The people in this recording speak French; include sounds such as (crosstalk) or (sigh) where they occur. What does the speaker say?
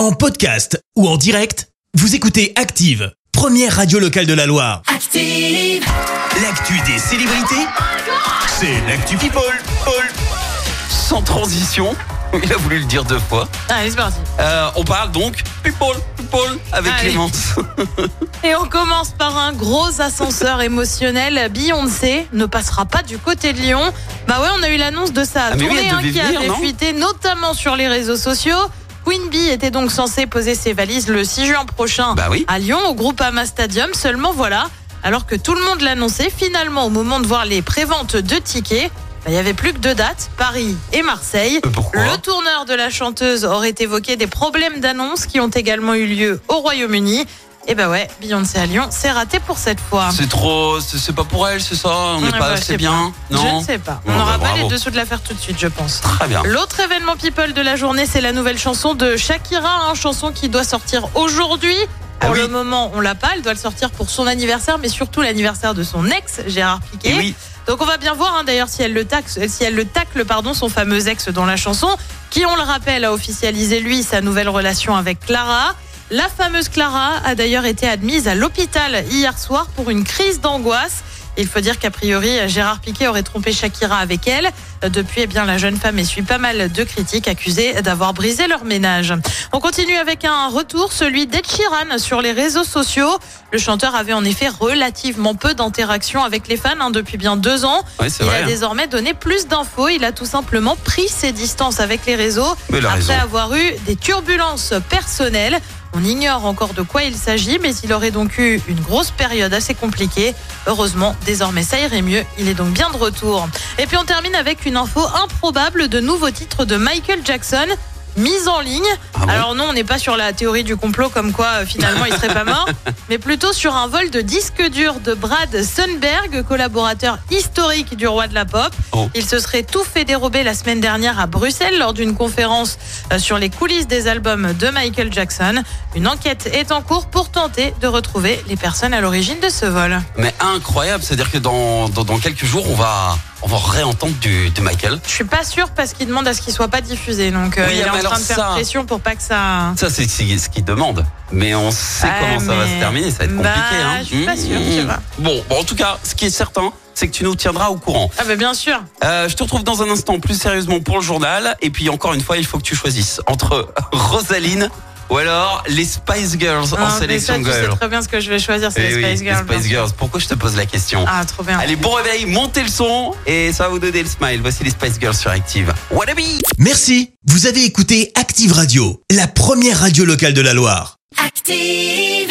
En podcast ou en direct, vous écoutez Active, première radio locale de la Loire. Active. L'actu des célébrités, c'est l'actu People. Paul. Sans transition, (laughs) il a voulu le dire deux fois. Allez, c'est parti. Euh, on parle donc people, people avec Allez. Clémence. (laughs) Et on commence par un gros ascenseur émotionnel. Beyoncé ne passera pas du côté de Lyon. Bah ouais, on a eu l'annonce de sa Ah, mais oui, tournée elle hein, qui venir, avait fuité, notamment sur les réseaux sociaux. Queen Bee était donc censée poser ses valises le 6 juin prochain Bah oui. à Lyon, au Groupama Stadium. Seulement voilà, alors que tout le monde l'annonçait, finalement, au moment de voir les préventes de tickets, bah, il y avait plus que deux dates, Paris et Marseille. Euh, pourquoi Le tourneur de la chanteuse aurait évoqué des problèmes d'annonce qui ont également eu lieu au Royaume-Uni. Et bah ouais, Beyoncé à Lyon, c'est raté pour cette fois. C'est trop, c'est pas pour elle, c'est ça On n'est pas bah, je assez bien Je Non ne sais pas. On n'aura bah, pas les dessous de l'affaire tout de suite, je pense. Très bien. L'autre événement people de la journée, c'est la nouvelle chanson de Shakira, hein, chanson qui doit sortir aujourd'hui. Ah Pour oui. le moment, on l'a pas. Elle doit le sortir pour son anniversaire, mais surtout l'anniversaire de son ex, Gérard Piquet. Et oui, Donc on va bien voir hein, d'ailleurs si elle le taxe, si elle le tacle pardon son fameux ex dans la chanson, qui on le rappelle a officialisé lui sa nouvelle relation avec Clara. La fameuse Clara a d'ailleurs été admise à l'hôpital hier soir pour une crise d'angoisse. Il faut dire qu'a priori Gérard Piquet aurait trompé Shakira avec elle. Depuis, eh bien, la jeune femme essuie pas mal de critiques accusées d'avoir brisé leur ménage. On continue avec un retour, celui d'Ed Sheeran sur les réseaux sociaux. Le chanteur avait en effet relativement peu d'interactions avec les fans hein, depuis bien deux ans. ouais, Il vrai. a hein. désormais donné plus d'infos. Il a tout simplement pris ses distances avec les réseaux après raison. avoir eu des turbulences personnelles. On ignore encore de quoi il s'agit, mais il aurait donc eu une grosse période assez compliquée. Heureusement, désormais ça irait mieux. Il est donc bien de retour. Et puis on termine avec une info improbable de nouveaux titres de Michael Jackson. Mise en ligne. Ah Alors non, on n'est pas sur la théorie du complot comme quoi euh, finalement il serait pas mort, (laughs) mais plutôt sur un vol de disque dur de Brad Sundberg, collaborateur historique du roi de la pop. Oh. Il se serait tout fait dérober la semaine dernière à Bruxelles lors d'une conférence euh, sur les coulisses des albums de Michael Jackson. Une enquête est en cours pour tenter de retrouver les personnes à l'origine de ce vol. Mais incroyable, c'est-à-dire que dans, dans, dans quelques jours, on va, on va réentendre du, du Michael. Je suis pas sûre parce qu'il demande à ce qu'il soit pas diffusé, donc euh, Oui, il est mais en train de faire ça- pression pour pas que ça. Ça, c'est ce qu'il demande. Mais on sait Ah, comment ça va se terminer, ça va être Bah, compliqué. hein. je suis pas sûre, tu vois. Bon, bon, en tout cas, ce qui est certain, c'est que tu nous tiendras au courant. Ah bah bien sûr. Euh, je te retrouve dans un instant plus sérieusement pour le journal. Et puis encore une fois, il faut que tu choisisses entre (laughs) Rosaline ou alors les Spice Girls en Ah, sélection ça, tu sais très bien ce que je vais choisir, c'est Eh les oui, Spice Girls. les Spice. Girls. Pourquoi je te pose la question Ah, trop bien. Allez, bon réveil, montez le son et ça va vous donner le smile. Voici les Spice Girls sur Active. Wannabe Merci, vous avez écouté Active Radio, la première radio locale de la Loire. Active.